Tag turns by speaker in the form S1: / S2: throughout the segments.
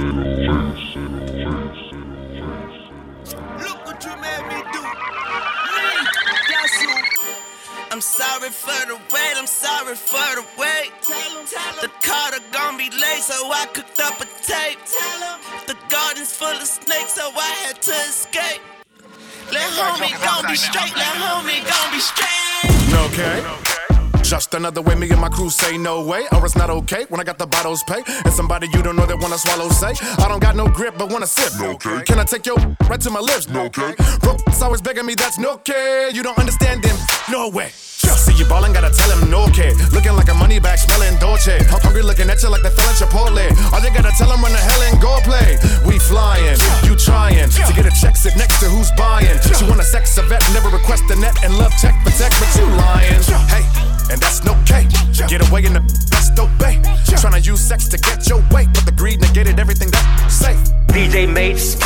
S1: Look what you made me do. Mm, that's you. I'm sorry for the wait, I'm sorry for the wait. The car gon' be late, so I cooked up a tape. The garden's full of snakes, so I had to escape. Let homie gon' be straight, let homie gon' be straight.
S2: Okay. Just another way me and my crew say no way, or it's not okay when I got the bottles pay. And somebody you don't know that wanna swallow say, I don't got no grip but wanna sip. No Okay. Can I take your right to my lips? No, okay. Broke's always begging me, that's no okay. You don't understand them, no way. See you ballin', gotta tell him no kid. Looking like a money bag, smelling Dolce. I'm hungry looking at you like the feeling Chipotle. All you gotta tell him run the hell and go play. We flying, you trying to get a check, sit next to who's buying. She want a sex a vet, never request a net and love check protect, but you lying. Hey, and that's no okay. Get away in the best obey. Trying to use sex to get your way, but the greed negated everything that's safe.
S3: DJ Mates.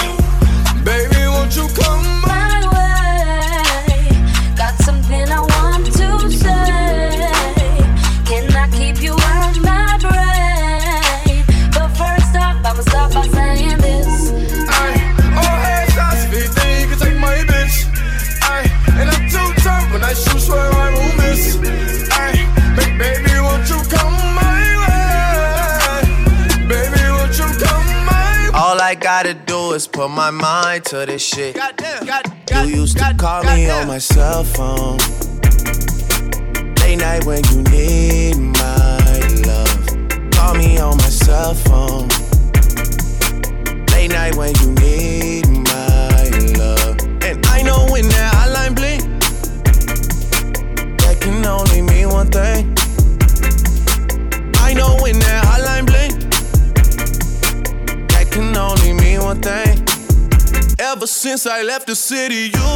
S4: Baby, won't you come
S5: my way? Got something
S4: drunk when I won't miss. Ba- baby, won't you come my way? Baby, won't you come my way?
S6: All I gotta do is put my mind to this shit.
S1: Goddamn, God,
S6: You used to call me on my cell phone. Late night when you need my love. Call me on my cell phone. Late night when you need thing. I know when that hotline blink, that can only mean one thing. Ever since I left the city, you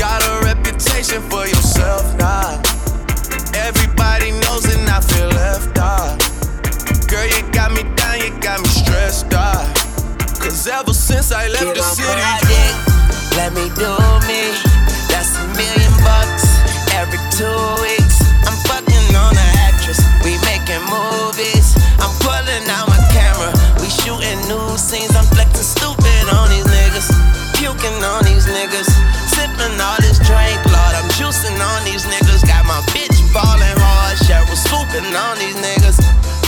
S6: got a reputation for yourself now. Everybody knows and I feel left out. Girl, you got me down, you got me stressed out. Cause ever since I left
S1: Get
S6: the city,
S1: project, let me do me. That's a million bucks every two weeks. I'm fucking on an actress. We making movies. I'm pulling out my camera. We shooting new scenes. I'm flexing stupid on these niggas. Puking on these niggas. Sipping all this drink, Lord. I'm juicing on these niggas. Got my bitch ballin' hard. Cheryl swooping on these niggas.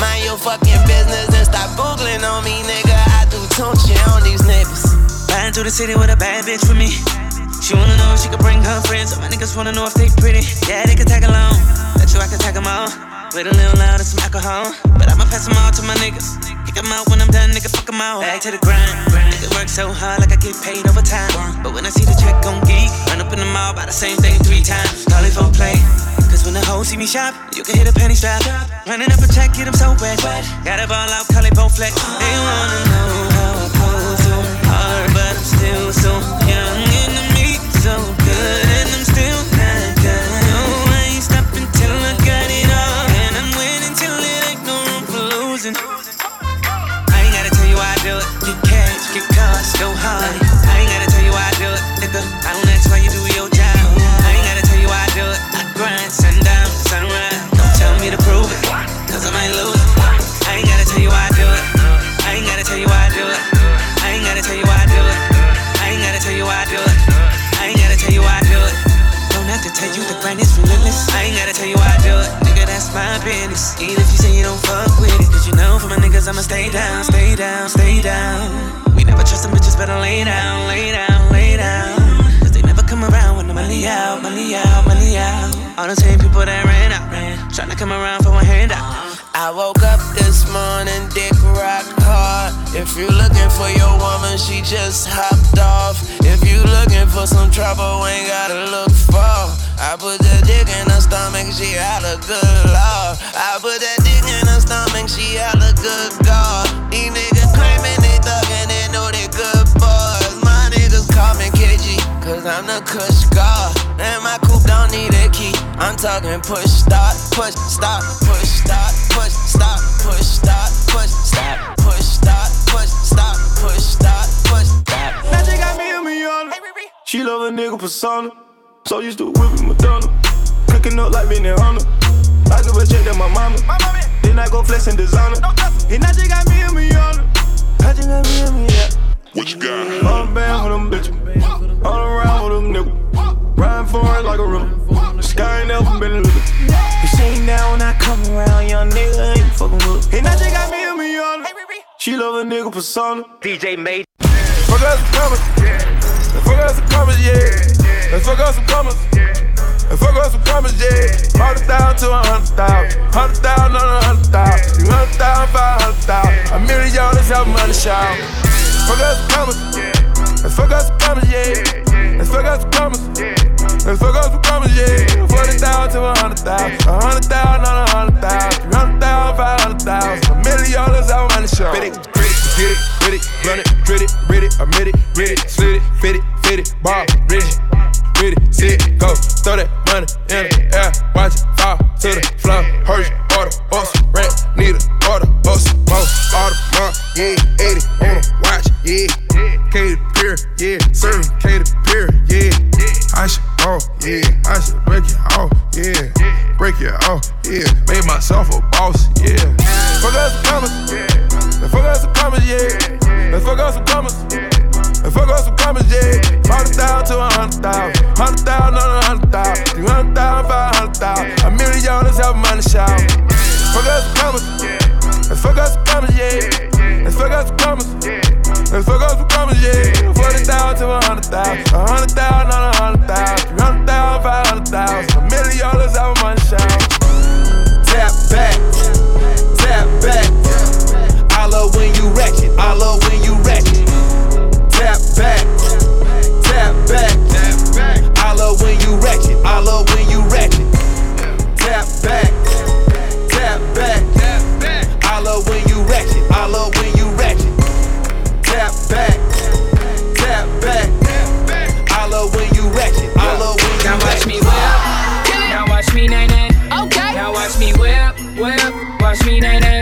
S1: Mind your fucking business and stop googling on me, nigga. I do tunchi on these niggas.
S7: Riding through the city with a bad bitch for me. She wanna know if she can bring her friends. All my niggas wanna know if they pretty. Yeah, they can tag along. You I can tag them all. With a little loud and some alcohol. But I'ma pass them all to my niggas. Kick them out when I'm done, nigga, fuck them out. Back to the grind. Nigga work so hard like I get paid overtime. But when I see the check on geek, run up in the mall, buy the same thing three times. Call it for play. Cause when the hoes see me shop, you can hit a penny strap. Running up a check, get them so wet. Got it ball out, call it both flex. They wanna know how I pull so hard, but I'm still so young cars, hard. I ain't gotta tell you why I do it, nigga. I don't ask why you do your job. I ain't gotta tell you why I do it. I grind, sundown, sunrise. Don't tell me to prove it, cause I might lose it. I ain't gotta tell you why I do it. I ain't gotta tell you why I do it. I ain't gotta tell you why I do it. I ain't gotta tell you why I do it. I ain't gotta tell you why I do it. Don't have to tell you the grind is relentless. I ain't gotta tell you why I do it. Nigga, that's my business. Even if you say you don't fuck with it. Cause you know for my niggas, I'ma stay down, stay down, stay down. Never trust them bitches, better lay down, lay down, lay down. Cause they never come around when the money out, money out, money out. All the same people that ran out, ran. Tryna come around for a handout.
S1: I woke up this morning, dick rock hard. If you looking for your woman, she just hopped off. If you looking for some trouble, ain't gotta look far. I put that dick in her stomach, she had a good lord. I put that dick in her stomach, she had a good god. Cause I'm the kush god. And my coupe don't need a key. I'm talking push, start, push, stop, push, start, push, stop, push, start, push, stop, push, start, push, stop, push, start, push, stop.
S4: Magic got me in Miana. She love a nigga persona. So used to whipping Madonna. Cooking up like Benny Hunter. I give a check to my mama.
S8: Then I go flex and designer. And I just got me a million. I just got me a million.
S9: What you got?
S8: All the band with them bitches. All around with them niggas. Riding for it like a river. The sky ain't never been living. If she ain't down when I come around, young nigga ain't fucking with. And I just got me a million. She love a nigga persona.
S3: DJ made.
S8: Fuck us some commas. Fuck us some commas, yeah. Let's fuck us some commas. And fuck us some commas, yeah. Hundred thousand to a hundred thousand. Hundred thousand on a hundred thousand. Three hundred thousand, five hundred thousand. A million dollars help money shout. Fuck us some commas. Let's fuck us some commas, yeah. Let's fuck us some commas. Let's fuck us some commas, yeah. Forty thousand to a hundred thousand. A hundred thousand on a hundred thousand. Three hundred thousand, five hundred thousand. A million dollars help money shout. Get it, get it, get it, run it, grit it, grit it, admit it, grit it, slit it, fit it, fit it, ball,
S10: whip, watch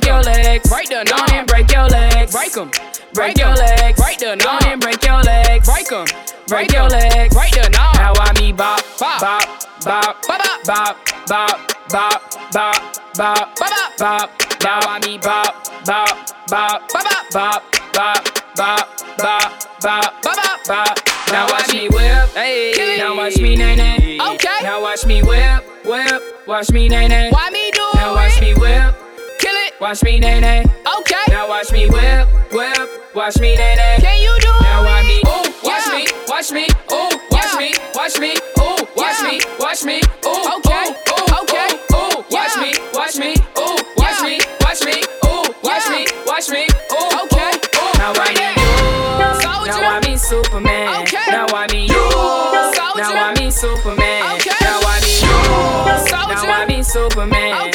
S10: break your legs,
S11: Break the
S10: Go on and break your legs,
S11: Break 'em.
S10: break your legs,
S11: Break the
S10: Go on and break your legs,
S11: Break 'em.
S10: break your legs,
S11: Break the knob.
S10: Now I me bop,
S11: Bop.
S10: bop, bop,
S11: Bop,
S10: bop, bop, bop, bop, bop, bop,
S11: Bop,
S10: bop. Now I me bop, bop, bop,
S11: Bop,
S10: bop, bop, bop, bop, bop,
S11: Bop,
S10: bop. Now watch me whip,
S11: Hey.
S10: Now watch me nay nay.
S11: Okay.
S10: Now watch me whip, whip. Watch me nay nay.
S11: Why me do it?
S10: Now watch me whip. Watch me nay nay.
S11: Okay.
S10: Now watch me whip, whip. Watch me nay nay.
S11: Can you do
S10: Now watch me,
S11: Ooh,
S10: watch
S11: yeah.
S10: me, watch me, ooh, watch
S11: Yeah.
S10: me, watch me, ooh, watch
S11: Yeah.
S10: me, watch me, ooh,
S11: Okay.
S10: ooh, ooh,
S11: Okay.
S10: ooh, ooh, watch me, watch me, ooh, watch me, watch me, ooh, watch me, watch me, ooh,
S11: Okay.
S10: ooh. Now I
S11: Bring
S10: me you,
S11: Soldier.
S10: now I me Superman,
S11: Okay.
S10: now I me you,
S11: Soldier.
S10: now I me Superman,
S11: Okay.
S10: now I me you,
S11: Soldier.
S10: now I me Superman,
S11: Okay.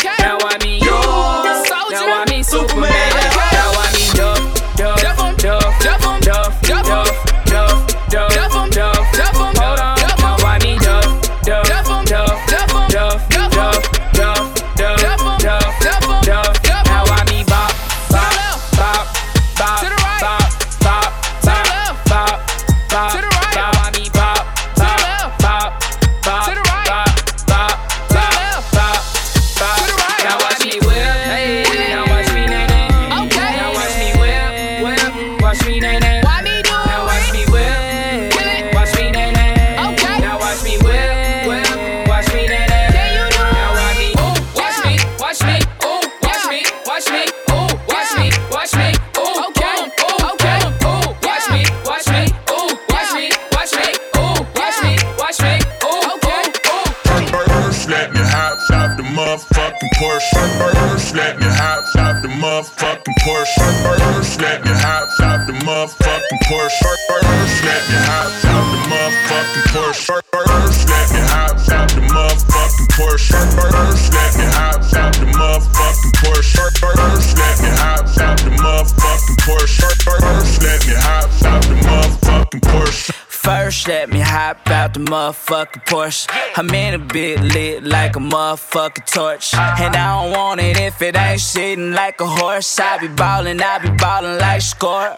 S9: First, let me hop out the motherfucking Porsche.
S12: I'm in a bit lit like a motherfucking torch. And I don't want it if it ain't shitting like a horse. I be ballin', I be ballin' like score.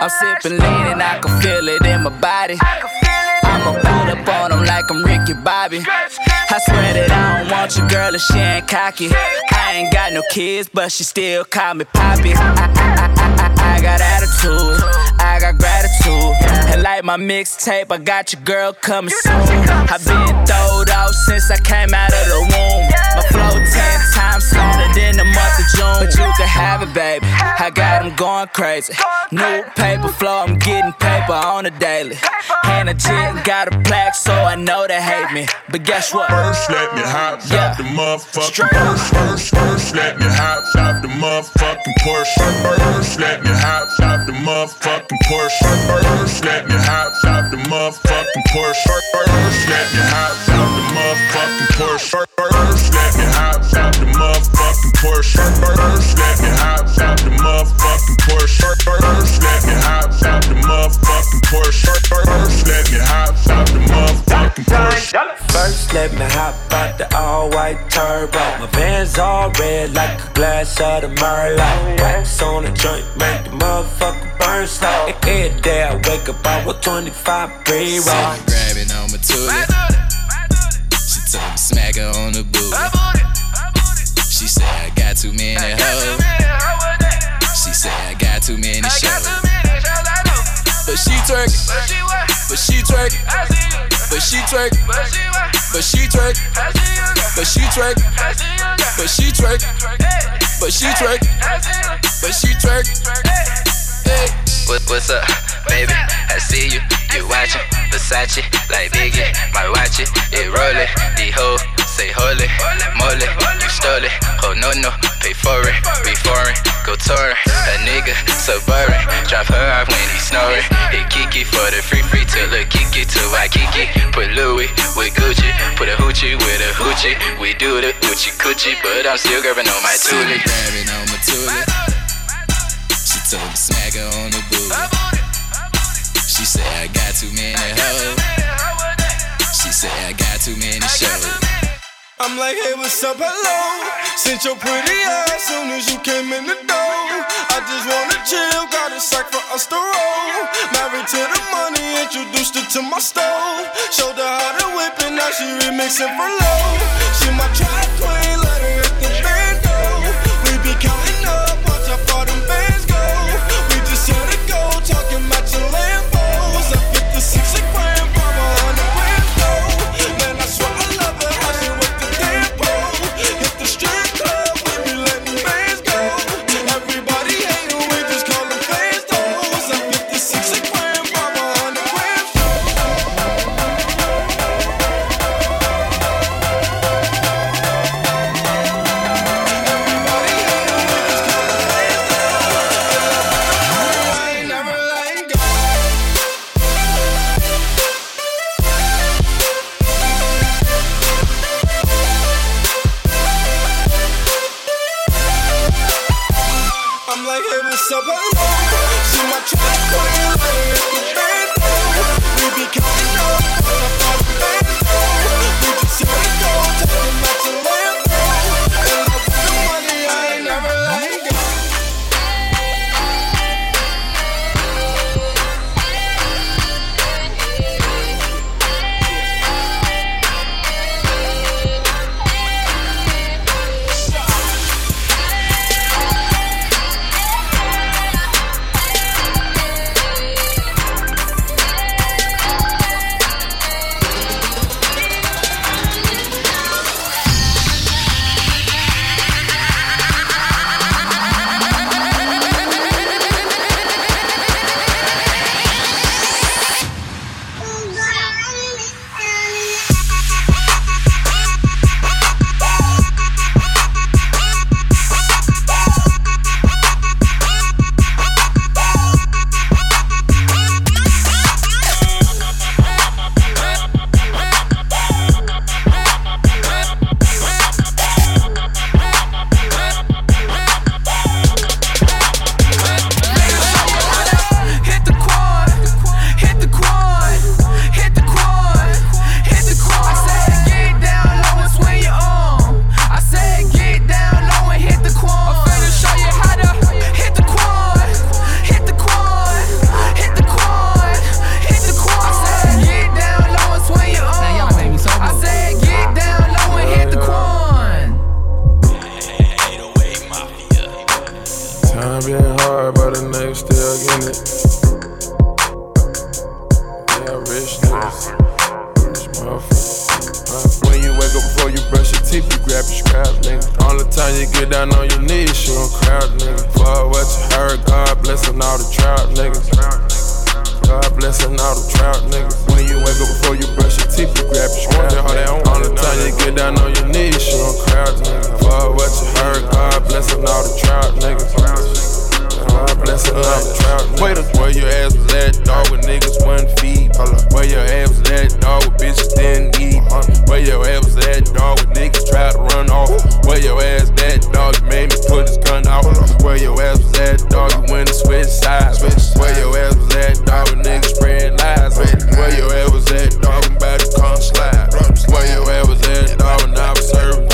S12: I'm sippin' lean and I can feel it in my body. I'ma pull up on them like I'm Ricky Bobby. I swear that I don't want your girl if she ain't cocky. I ain't got no kids, but she still call me Poppy. I, I, I, I, I got attitude, I got gratitude. And like my mixtape, I got your girl coming soon. i been throwed out since I came out of the womb. My flow ten times sooner than the month of June. But you can have it, baby. I got them going crazy. New paper flow, I'm getting paper on a daily. And a jet got a plaque, so I know they hate me. But guess what?
S9: First, let me hop
S12: Yeah.
S9: out the motherfucking Porsche. First, first, let me hop out the motherfucking Porsche. First, let me hop out the motherfucking Porsche. First, let me hop out the motherfucking Porsche. First, let me hop out the motherfucking Porsche. First, let me hop out the motherfucking Porsche. First, let me hop out the motherfucking Porsche. First, let me hop out the motherfucking Porsche. First, let me hop out the motherfucking Porsche.
S13: First, let me hop out the all white turbo. My Vans all red like a glass of the Merlot. Wax on the joint, make the motherfucker burn slow. Every day I wake up, I walk 25 pre roll.
S14: grabbing on my tootie. She told me smack her on the booty. She said I got too many hoes. She said I got too many shows. But she twerking, but she twerking, but she twerking, but she twerking, but she twerking, but she twerking, but she twerking, but she twerking. Hey.
S15: What, what's up, baby? I see you, you watching Versace like Biggie. My watch it, it rollin'. The hoe say holy, moly, you stole it. Oh no no, pay for it. We foreign, go touring. A nigga suburban, drop her off when he snoring. Hit Kiki for the free free till the Kiki to Waikiki. Put Louis with Gucci, put a hoochie with a hoochie. We do the hoochie coochie, but I'm still grabbing on my toolie.
S14: grabbing on my toolie. She told me smack her on the booty. She said I got too many hoes. She said I got too many shows.
S4: I'm like, hey, what's up, hello? Sent your pretty ass soon as you came in the door. I just wanna chill, got a sack for us to roll. Married to the money, introduced her to my stove. Showed her how to whip it, now she remixing for low. She my track queen,
S8: all the trout niggas. When you wake up before you brush your teeth, you grab your scrap. All the time you get down on your knees, you don't crowd, nigga. Fuck what you heard, God blessing all the trout niggas. Where your ass was at, dog, with niggas one feet. Where your ass was at, dog, with bitches. Where your ass was at, dog, with niggas to run off. Where your ass at, dog, you made me put his gun out. Where your ass was at, dog, you went and switch sides. Where your ass was at, dog, with niggas spread lies. Where your ass was at, dog, I'm about to come slide. Where your ass was at, dog, when I was serving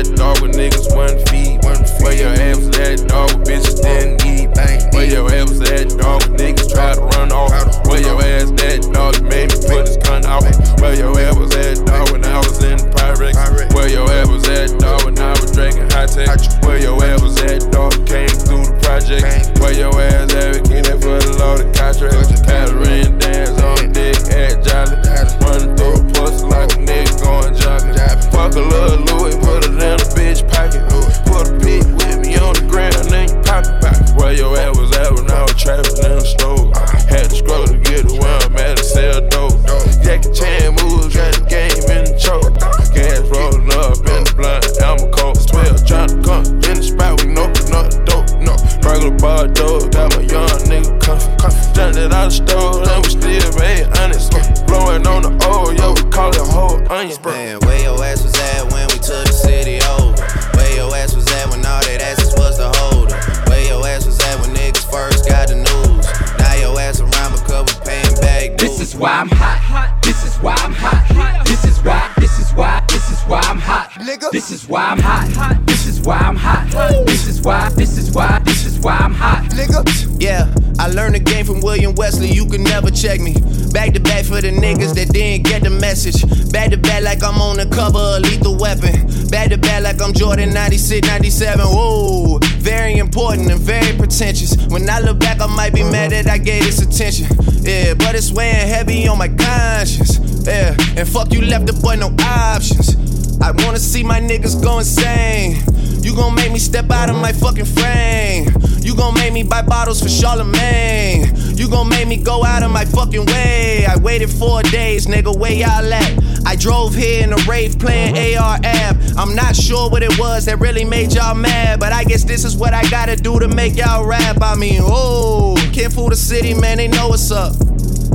S8: ass at, dog, with niggas one feet. Where your ass was at, dog, with bitches didn't eat. Where your ass was at, dog, with niggas try to run off. Where your ass at, dog, made me put his gun out. Where your ass was at, dog, when I was in Pyrex. Where your ass was at, dog, when I was drinking high tech. Where your ass was at, dog, came through the project. Where your ass at, get that for the loaded contract. Had a ring dance on dick at Jolly. Running through pussy like a nigga going jogging. Fuck a little Louis, put it in a bitch pocket. Put a pig with me on the ground, then you pop it back. Where your ass was at when I was trapping in the store. Had to scroll to get to where I'm at to sell dope. Jackie Chan moves, got the game in the choke. Gas rolling up in the blunt, I'm a cold 12. Tryna come in the spot, we know not dope. No, regular bar dope, got my young nigga comfy. Jumped it out the stove,
S6: learned the game from William Wesley. You can never check me. Back to back for the niggas that didn't get the message. Back to back like I'm on the cover of Lethal Weapon. Back to back like I'm Jordan 96, 97. Whoa, very important and very pretentious. When I look back, I might be mad that I gave this attention. Yeah, but it's weighing heavy on my conscience. Yeah, and fuck you left the boy no options. I wanna see my niggas go insane. You gon' make me step out of my fucking frame. You gon' make me buy bottles for Charlemagne. You gon' make me go out of my fucking way. I waited four days, nigga, where y'all at? I drove here in a Wraith playing uh-huh. AR-Ab. I'm not sure what it was that really made y'all mad, but I guess this is what I gotta do to make y'all rap. I mean, oh, can't fool the city, man, they know what's up.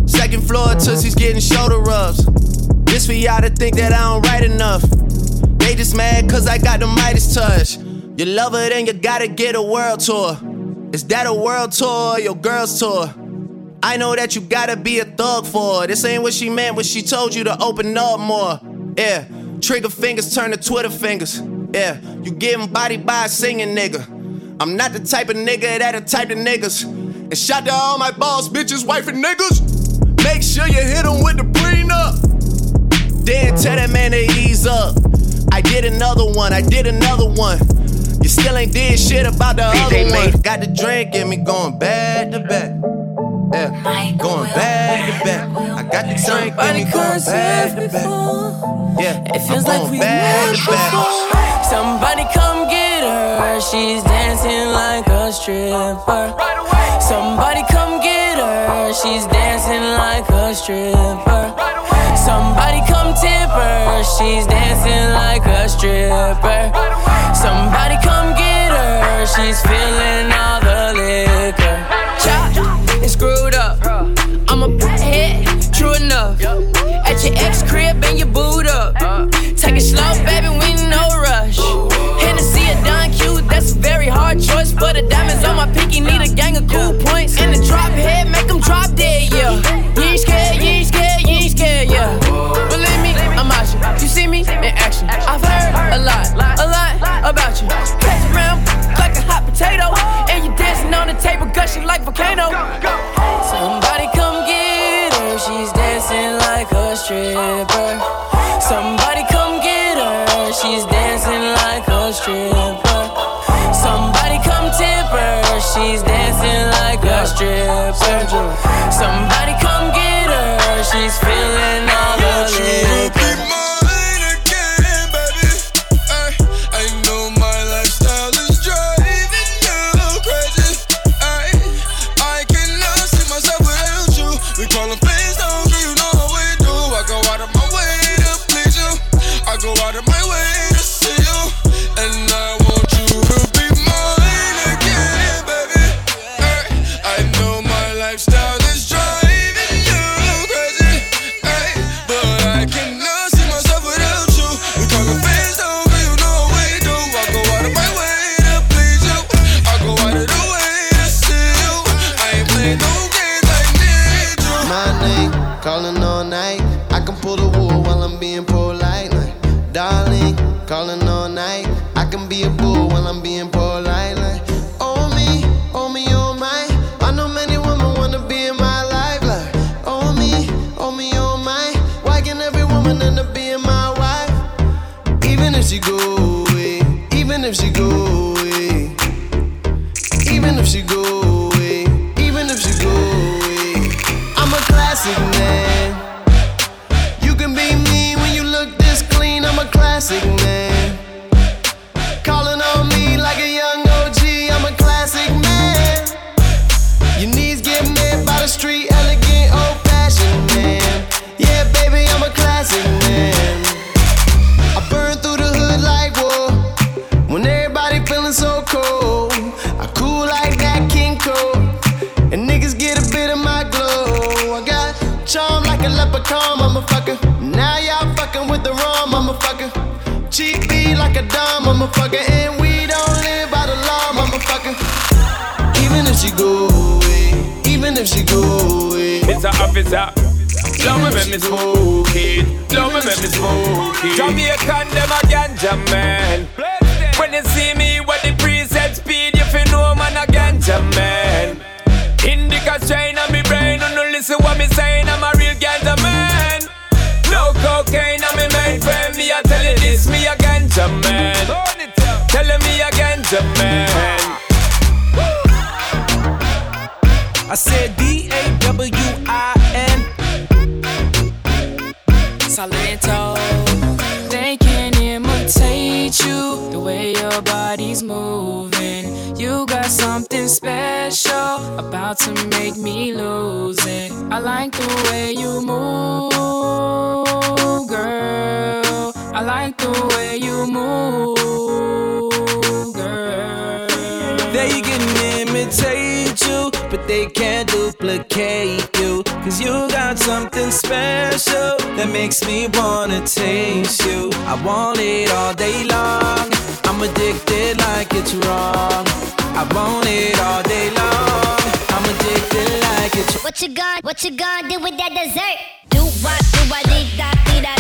S6: Second floor, uh-huh. Tootsie's getting shoulder rubs. This for y'all to think that I don't write enough. They just mad cause I got the Midas touch. You love her, then you gotta get a world tour. Is that a world tour or your girl's tour? I know that you gotta be a thug for her. This ain't what she meant when she told you to open up more. Yeah, trigger fingers turn to Twitter fingers. Yeah, you getting body by a singing nigga. I'm not the type of nigga that'll type of niggas. And shout to all my boss, bitches, wife, and niggas. Make sure you hit them with the prenup. Then tell that man to ease up. I did another one, I did another one. You still ain't did shit about the other one. Got the drink in me going back to back. Yeah, going back to back. I got the drink in me going back to back. Yeah,
S16: It feels
S6: I'm
S16: like we
S6: going back
S16: met
S6: to back.
S16: Somebody come get her. She's dancing like a stripper. Somebody come get her. She's dancing like a stripper. Somebody come tip her. She's dancing like a stripper. Somebody come get her. She's feeling all the liquor. Chop and screwed up. I'm a hit, true enough. At your ex crib and your boot up. Take it slow, baby, we no rush. Hennessy or Don Q, that's a very hard choice. For the diamonds on my pinky, need a gang of cool points. And the drop head, make them drop dead, yeah. You I've heard a lot, a lot
S17: she go away, even if she go away, even if she go away.
S12: it up. Me
S17: make me smoke
S12: it.
S17: Love me make me smoke
S12: it. Jamaican them a ganja man. When
S16: you see me with the preset speed, you feel no man a ganja man. Indica strain on me brain, and no listen what me saying. I'm a real ganja man. No cocaine on me main friend. Me a tell you this, me a ganja man. Tell me a ganja
S12: man.
S18: I said
S10: Salento. They can't imitate you the way your body's moving. You got something special
S16: about to make me lose it. I like the way you move, girl. I like the way you move, girl. They can imitate you, but they can't duplicate you.
S19: Cause you got something special that makes me wanna taste you. I want it all day long. I'm addicted
S16: like it's wrong. I want it all day long. I'm addicted like it's What you gonna,
S20: what you gonna do with that dessert? Do what, do what? dee that? dee that?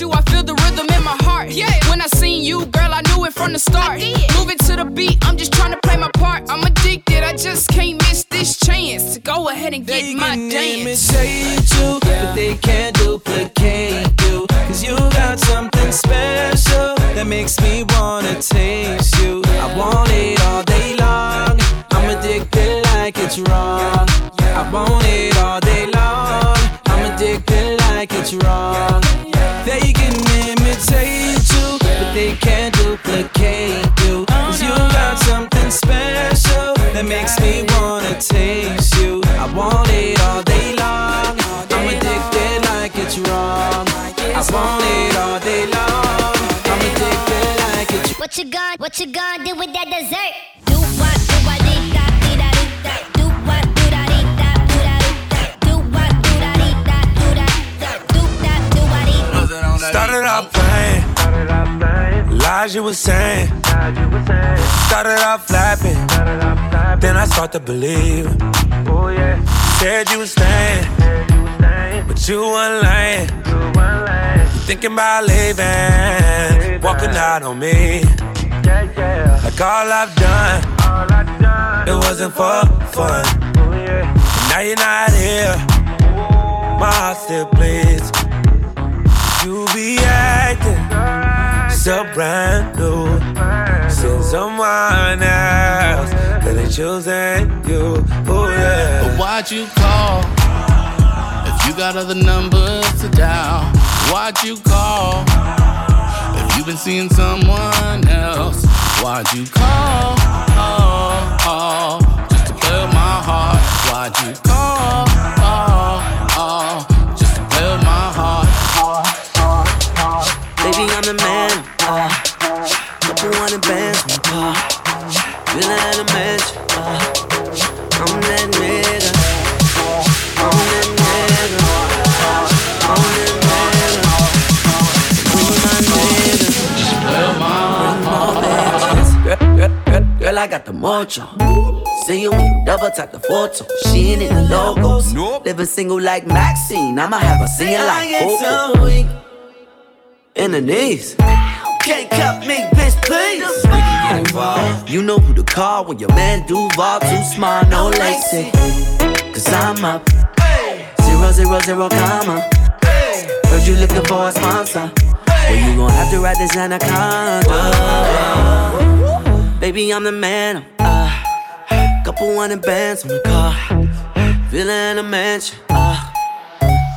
S11: you, I feel the rhythm in my heart. Yeah. When I seen you, girl, I knew it from the start. Moving to the beat, I'm just trying to play my part. I'm addicted, I just can't miss this chance to go ahead and
S16: get they my can
S11: dance.
S18: imitate
S19: you, but they can't duplicate you. Cause you got something special that makes me wanna taste you. I want it all day long. I'm addicted
S16: like it's wrong. I want it all day long.
S19: I'm addicted like it's wrong. makes me wanna taste you. I want it all day long.
S10: I'm addicted
S19: like it's wrong.
S10: I want
S19: it all day long. I'm addicted like it's.
S20: What you gon' what you gon' do with that dessert? Do do. Do do do.
S21: Do do Started out
S1: playing lies you were saying. Started off flapping, then I start to believe. Oh yeah, said you were staying,
S13: but you weren't lying. Thinking about leaving, walking out on me. Like all I've done, it wasn't for fun. Now you're not here, my heart still bleeds. You be acting so brand new, seeing someone else that ain't choosing you. Oh yeah.
S21: But why'd you call? If you got other numbers to dial, why'd you call? If you've been seeing someone else, why'd you call? Oh, oh, oh just to play with my heart. Why'd you call?
S22: Villa and a mansion. Uh, I'm that nigga. I'm that nigga. I'm that nigga. Bring my nigga. With my heart. Girl, girl, girl, girl, I got the mojo. See you when you double tap the photo. She ain't in the logos. Nope. Living single like Maxine. I'ma have her singing like Coco. In the knees. Can't cut me, bitch, please. You know who to call when your man Duval too smart, no lacy. Cause I'm up. Zero, zero, zero, comma. Heard you looking for a sponsor. Well, you gon' have to ride this anaconda. Baby, I'm the man. Uh, couple hundred bands on the car. Villa in a mansion. Uh,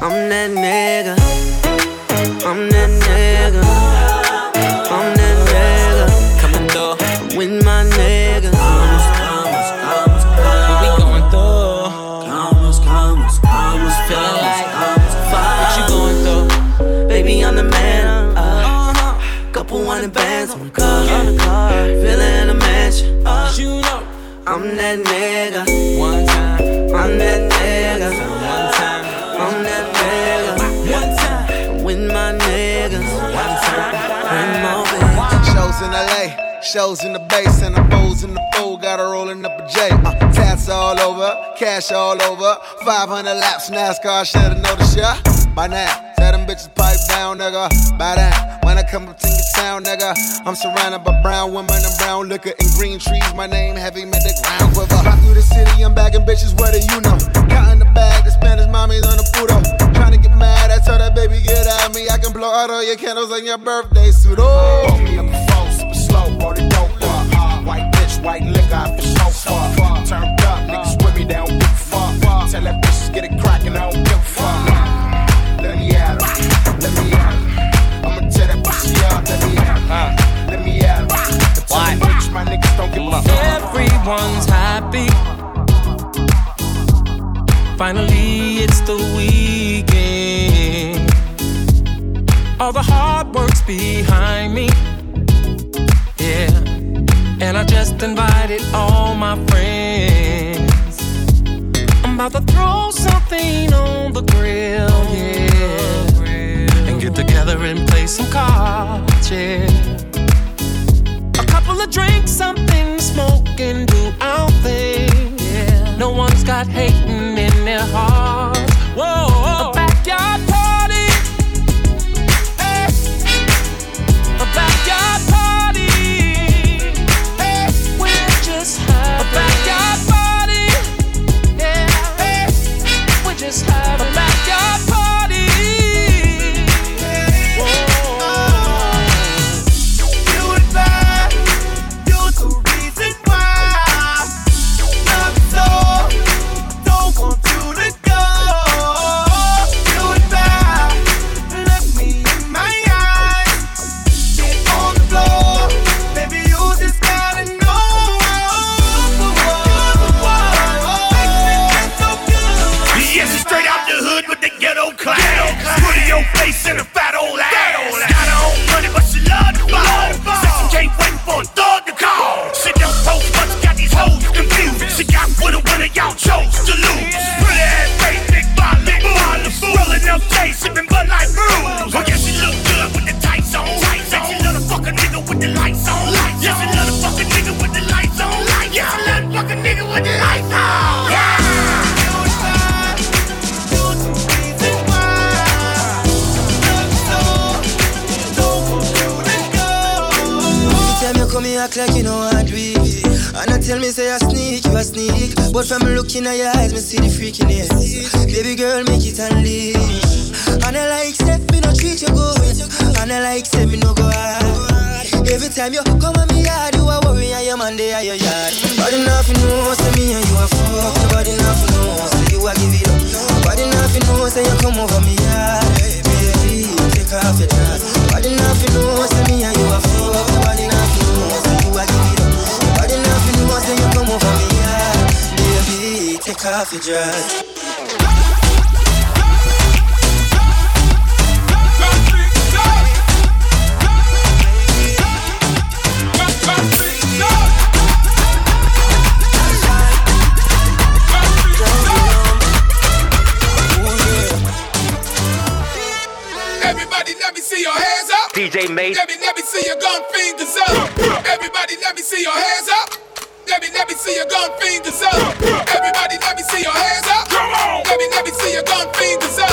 S22: I'm that nigga. I'm that nigga. With my niggas. Commas, commas, commas, commas. We going through. Commas, commas, commas. Feeling like commas. What you going through? Baby, I'm the man. Uh, huh. couple hundred bands on the car. Feeling a mansion. Uh, you know. I'm that nigga.
S23: Shows in the base, and the foes in the fold. Got her rolling up a J. Uh, tats all over, cash all over. 500 laps, NASCAR, should've noticed ya by now. Tell them bitches pipe down, nigga. By that, when I come up to your town, nigga, I'm surrounded by brown women and brown liquor and green trees. My name heavy, make the ground quiver. Fly through the city, I'm bagging bitches. What do you know? Counting the bag, the Spanish mommies on the puto. Trying to get mad, I tell that baby get at me. I can blow out all your candles on your birthday suit. Oh,
S24: White liquor, I feel so far. Turned up, niggas with me, they don't give a fuck. Tell that bitch get it crackin', I don't give a fuck. Let me at her, let me at her. I'ma tear that pussy up, let me at her. Let me at her. Tell them bitch, my niggas don't give a fuck.
S13: Everyone's happy. Finally, it's the weekend. All the hard work's behind me. And I just invited all my friends. I'm about to throw something on the grill, yeah. And get together and play some cards, yeah. A couple of drinks, something and do our thing. Yeah. No one's got hating in their hearts.
S7: Like you know I it. And I tell me say I sneak, you a sneak. But from looking at your eyes, me see the freakiness. Baby girl, make it unleash. And I like say me no treat you good. And I like say me no go hard. Every time you come at me yard, you a worry and your man dey at your yard. Body nothing know, say me and you a fuck. Nobody nothing know, say you a give it up. Nobody nothing know, say you come over me yard. Baby, take off your dress. Nobody nothing know, say me and you a fuck. Nobody nothing know, come over me yard. Baby, take off your dress.
S25: Everybody, let me see your hands up.
S26: DJ Mate.
S25: Let me, let me see your gun fingers up. Everybody, let me see your hands up. Let me, let me see your gun fingers up. Everybody, let me see your hands up. Come on. Let me, let me see your gun fingers up.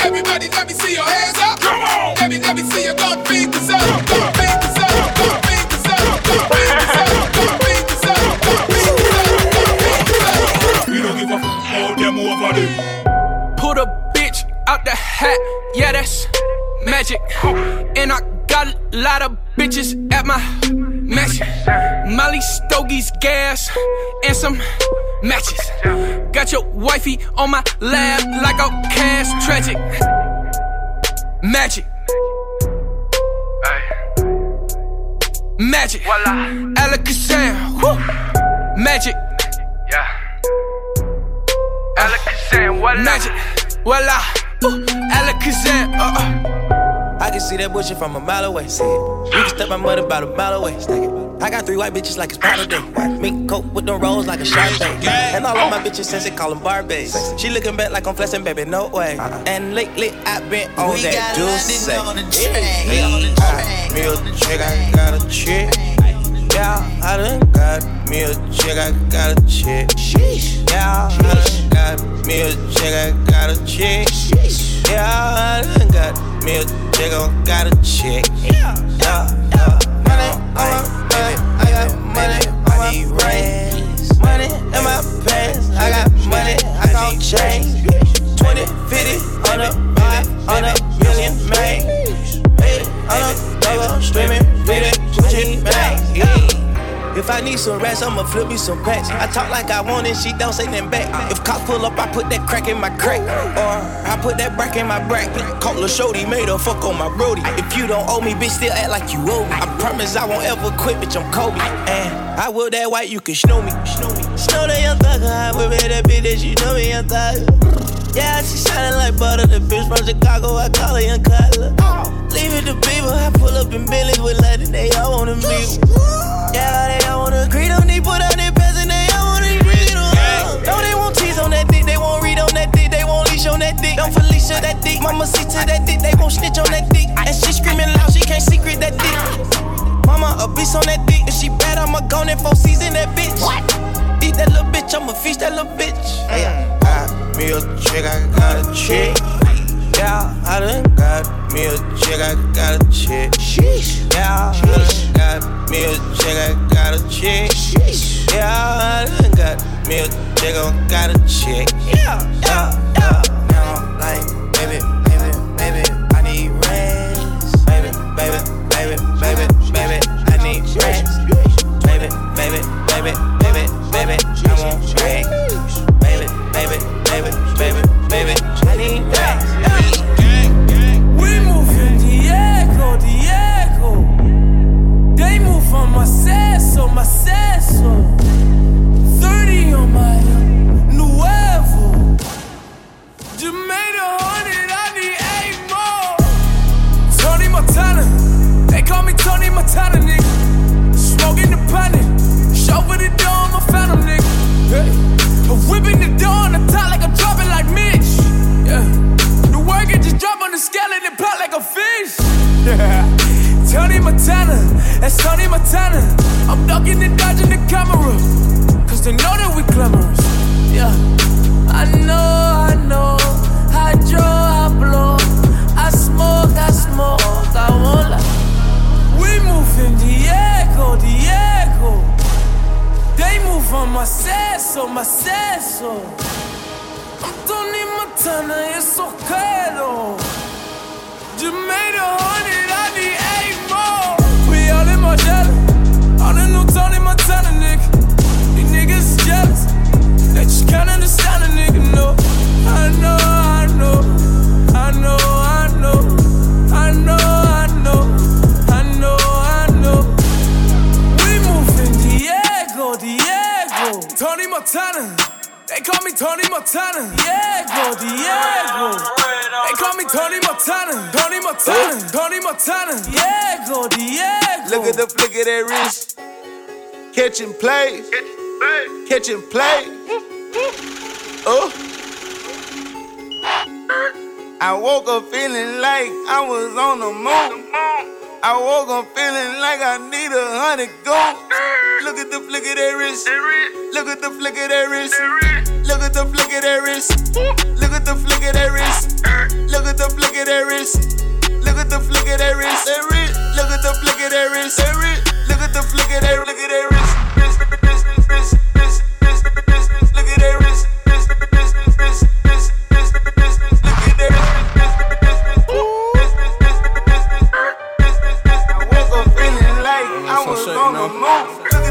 S25: Everybody, let me see your hands up. Come on. Let me, let me see your gun fingers up. Gun fingers up. Gun fingers up. Gun fingers up. Gun fingers up. Gun fingers up. Gun fingers up.
S27: We don't give a f about them over there.
S28: Pull the bitch out the hat, yeah, that's magic. And I got a lot of bitches at my mansion. Molly Stogie's gas and some matches. Got your wifey on my lap like a cash tragic. Magic. Magic. Alakazam. Woo. Magic.
S26: Yeah. Alakazam, voila.
S28: Magic. Voila. Ooh. Alakazam. Uh, uh.
S7: I can see that bullshit from a mile away. See it. You can step my mother about a mile away. Stack it. I got three white bitches like it's powder day. Mink coat with them rolls like a shark bait. And all of my bitches since they call them Barbies. She looking back like I'm flexing, baby, no way. And lately I've been on
S6: We
S25: got
S7: that juice.
S25: London on the
S7: Yeah,
S25: track.
S7: yeah. Me a chick, I got a chick. Yeah, I done got me a chick, I got a chick. Sheesh. Yeah, I done got me a chick, I got a chick. Sheesh. Yeah, I done got me a chick, I got a chick. Yeah, yeah, yeah. Money on my money, I got money on my rings. Money in my pants, I got money, I got change. 20, 50, on a, on a million, man. If I need some rats, I'ma flip me some packs. I talk like I want it, she don't say nothing back. If cops pull up, I put that crack in my crack. Or I put that brack in my brack. Call a shorty, made her fuck on my brody. If you don't owe me, bitch, still act like you owe me. I promise I won't ever quit, bitch, I'm Kobe. And I will that white, you can snow me. Snow that young thugger, I will be that bitch that you know me, young thugger. Yeah, she shining like butter. The bitch from Chicago, I call her young Cutler. Oh. Leave it to people, I pull up in Billy's with London, they all wanna meet. Yeah, they all wanna agree on me, put out their pants and they all wanna on. No, they won't tease on that dick, they won't read on that dick, they won't leash on that dick. Don't Felicia that dick, mama see to that dick, they won't snitch on that dick. And she screaming loud, she can't secret that dick. Mama a beast on that dick, if she bad, I'ma go in for season that bitch. What? Eat that little bitch, I'ma feast that little bitch. Yeah, got me a chick, I got a chick. Yeah, I done got me a chick, I got a chick. Sheesh. Yeah, I done got me a chick, I got a chick. Sheesh. Yeah, I done got me a chick, I got a chick. Yeah, yeah, yeah. Now I'm like, baby,
S18: Diego. They call me Tony Montana. Tony Montana. Tony Montana. Diego, Diego.
S6: Look at the flick of that wrist. Catching plays. Catching plays. Oh. I woke up feeling like I was on the moon. I woke up feeling like I need a hundred gold. Look at the flick of that wrist. Look at the flick of that wrist. Look at the flick of that wrist. Look at the flick of that wrist. Look at the flick of that wrist. Look at the flick of that wrist. Look at the flick of that wrist. Look at the flick of that look at that wrist. Look at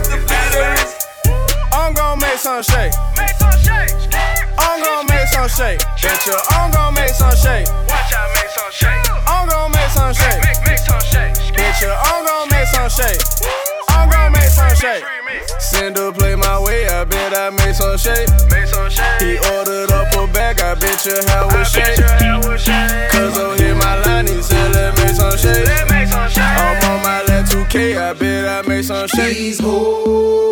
S6: the that wrist.
S18: I'm gonna make some shake shake. Bet you I'm gon' make some shake.
S4: Watch out, make some shake.
S18: I'm gon' make some shake.
S4: Make, make some shake.
S18: Bet you I'm gon' make some shake. I'm gon' make some shake. Send a play my way, I bet I make some shake.
S4: Make some shake.
S18: He ordered up a bag, I bet your hair
S4: I
S18: was
S4: bet
S18: shake.
S4: your hair was.
S18: Cause on hit my line, he said let make some shake.
S4: Make some shake.
S18: I'm on my left 2K, I bet I make some shake.
S29: These hoes,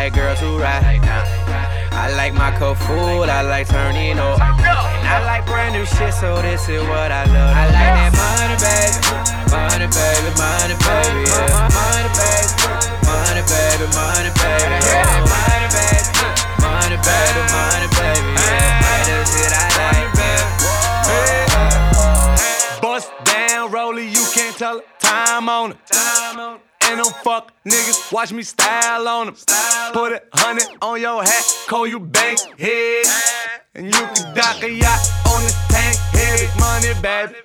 S19: like girls who ride. I like my cup full, I like turning up. And I like brand new shit, so this is what I love. I like that money, baby. Money, baby, money, baby. Yeah. Money, baby. Money, baby, money, baby. Yeah. Money, baby. Money, baby, money, baby. Yeah. That is it, I like, baby.
S18: Bust down, Rolly, you can't tell it. Time on it. And them fuck niggas, watch me style on them. Put a hundred on your hat, call you bank head. And you can dock a yacht on the tank, heavy money, baby.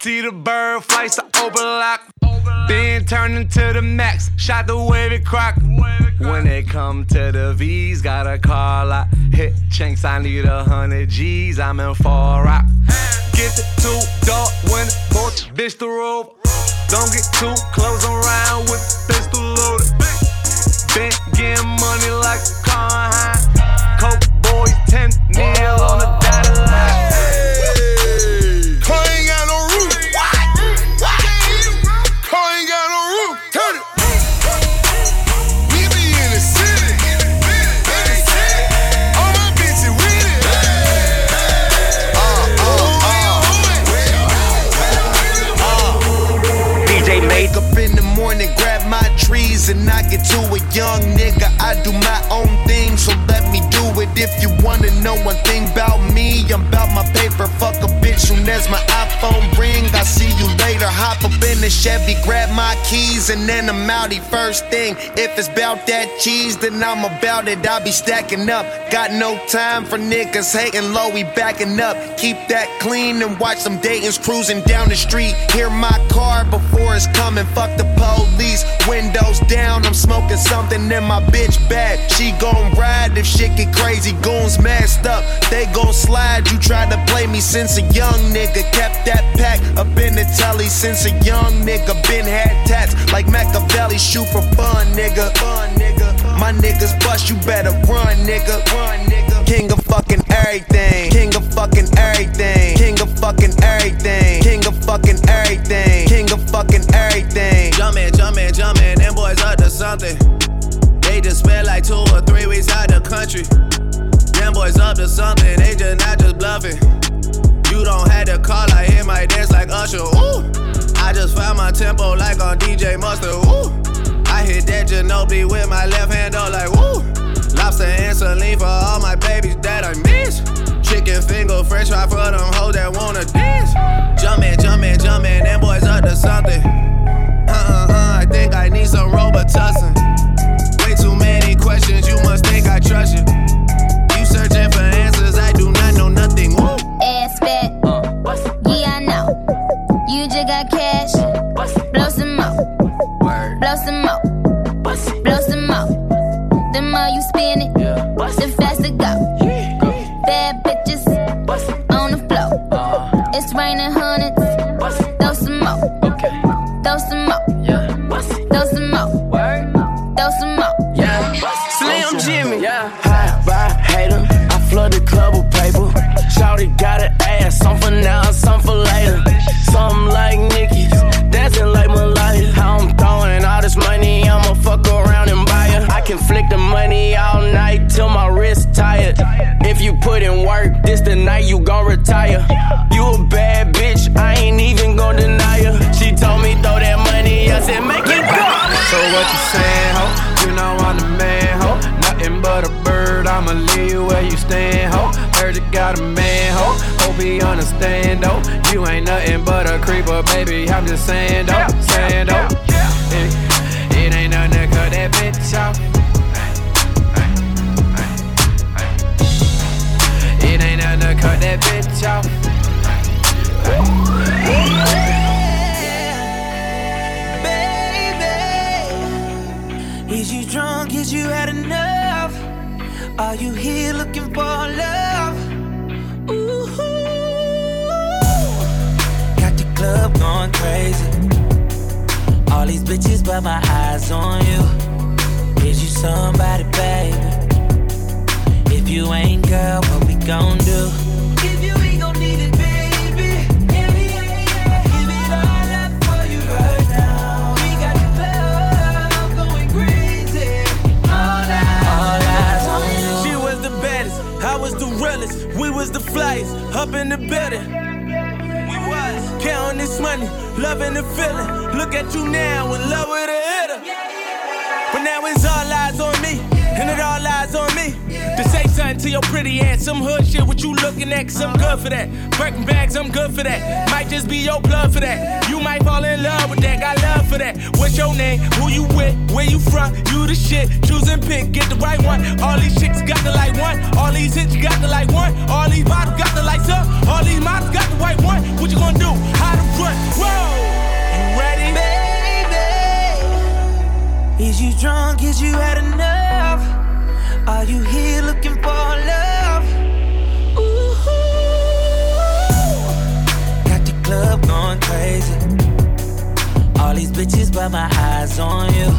S18: T the bird flights to overlock. Then turn into the max, shot the wavy crock. When they come to the V's, got a car lot. Hit chinks, I need a hundred G's, I'm in far rock. Get the two dog when both bitch the rope. Don't get too close around with
S23: If you wanna know one thing about me, I'm about my paper. Fuck a bitch soon as my iPhone ring. I see you later. Hop up in the Chevy, grab my keys, and then I'm outie. First thing, if it's about that cheese, then I'm about it. I be stacking up. Got no time for niggas hating low, we backing up. Keep that clean and watch some Dayton's cruising down the street. Hear my car before it's coming. Fuck the police. Windows down, I'm smoking something in my bitch bag. She gon' ride if shit get crazy. Goons masked up, they gon' slide. You tried to play me since a young nigga. Kept that pack up in the telly since a young nigga. Been had tats like Machiavelli. Shoot for fun, nigga. Fun, nigga. My niggas bust, you better run, nigga. Run, nigga. King of fucking everything. King of fucking everything. King of fucking everything. King of fucking everything. King of fucking everything.
S6: Jumpin', jumpin', jumpin', them boys up to something. They just spent like two or three weeks out the country. Them boys up to something, they just not just bluffing. You don't have to call, I hit my dance like Usher. Ooh, I just found my tempo like on DJ Mustard. Ooh, I hit that Ginobili with my left hand up like woo. Lobster and saline for all my babies that I miss. Chicken finger, french fry for them hoes that wanna dance. Jumpin', jumpin', jumpin', them boys up to something. Uh-uh-uh, I think I need some Robitussin. Way too many questions, you must think I trust you. You searching for answers, I do not know nothing. Woo.
S30: Ass fat, yeah I know. You just got cash, blow some more, blow some more how you spin it. Yeah.
S16: Bust
S30: it go. Yeah.
S16: go.
S30: Bad bitches
S16: Bust it.
S30: on the floor. Uh. It's
S31: raining hundreds. Bust it. Throw some more. Okay. Throw some more. Yeah. Bust it. Throw some more. Word. Throw some more.
S7: Yeah. Slim Jimmy. Yeah. High by hater. I flood the club with paper. Shouty got an ass. Some for now, some for later. Something like can flick the money all night till my wrist tired. If you put in work, this the night you gon' retire. You a bad bitch, I ain't even gon' deny her. She told me throw that money, I said make it go.
S19: So what you saying, ho? You know I'm the man, ho. Nothing but a bird, I'ma leave you where you stand, ho. Heard you got a man, ho. Hope he understand, though. You ain't nothing but a creeper, baby. I'm just saying, though. Saying, though. That bitch off.
S18: Is you drunk? Is you had enough? Are you here looking for love? Ooh, got the club going crazy. All these bitches, but my eyes on you. Is you somebody, baby? If you ain't, girl, what we gon' do? Realest. We was the flyest, up in the building. We was counting this money, loving the feeling. Look at you now, in love with a hitter. But now it's all eyes on me, and it all. To your pretty ass, some hood shit, what you looking at, cause I'm good for that. Breaking bags, I'm good for that. Might just be your blood for that. You might fall in love with that, got love for that. What's your name? Who you with? Where you from? You the shit. Choose and pick, get the right one. All these chicks got the like one. All these hits got the like one. All these bottles got the lights up. All these models got the white one. What you gonna do? How to run? Whoa! You ready? Baby, is you drunk? Is you had enough? Are you here looking for love? Ooh, got the club going crazy. All these bitches, but my eyes on you.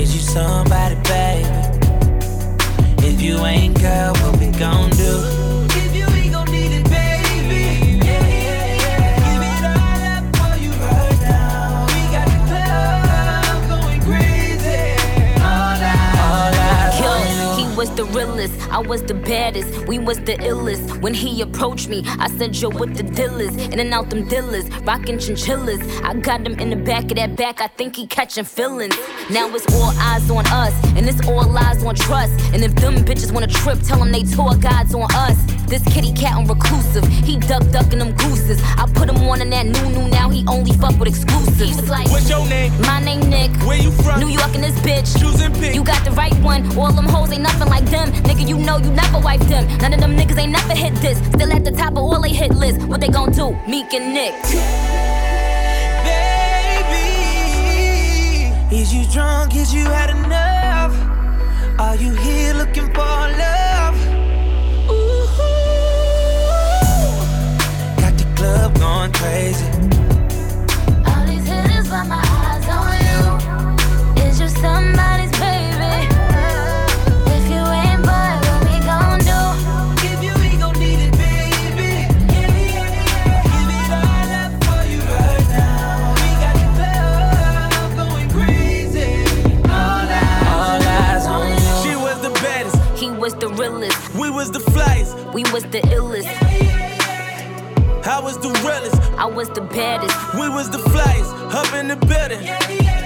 S18: Is you somebody, baby? If you ain't, girl, what we gon' do? The
S31: realest, I was the baddest, we was the illest. When he approached me, I said, Yo, what the deal is? In and out them dealers, rockin' chinchillas. I got him in the back of that back, I think he catchin' feelings. Now it's all eyes on us, and it's all lies on trust. And if them bitches wanna trip, tell them they tour guides on us. This kitty cat on reclusive, he duck duckin' them gooses. I put him on in that new new, now he only fuck with exclusives. Like,
S18: What's your name?
S31: My name Nick.
S18: Where you from?
S31: New York and this bitch.
S18: Choose and pick.
S31: You got the right one. All them hoes ain't nothing like them. Nigga, you know you never wipe them. None of them niggas ain't never hit this. Still at the top of all they hit list. What they gon' do? Meek and Nick.
S18: Baby, is you drunk? Is you had enough? Are you here looking for love? Ooh, got the club going crazy.
S31: All these hitters, but my eyes on you. Is you somebody's We was the illest.
S18: I was the realest.
S31: I was the baddest.
S18: We was the flyest. Up in the building.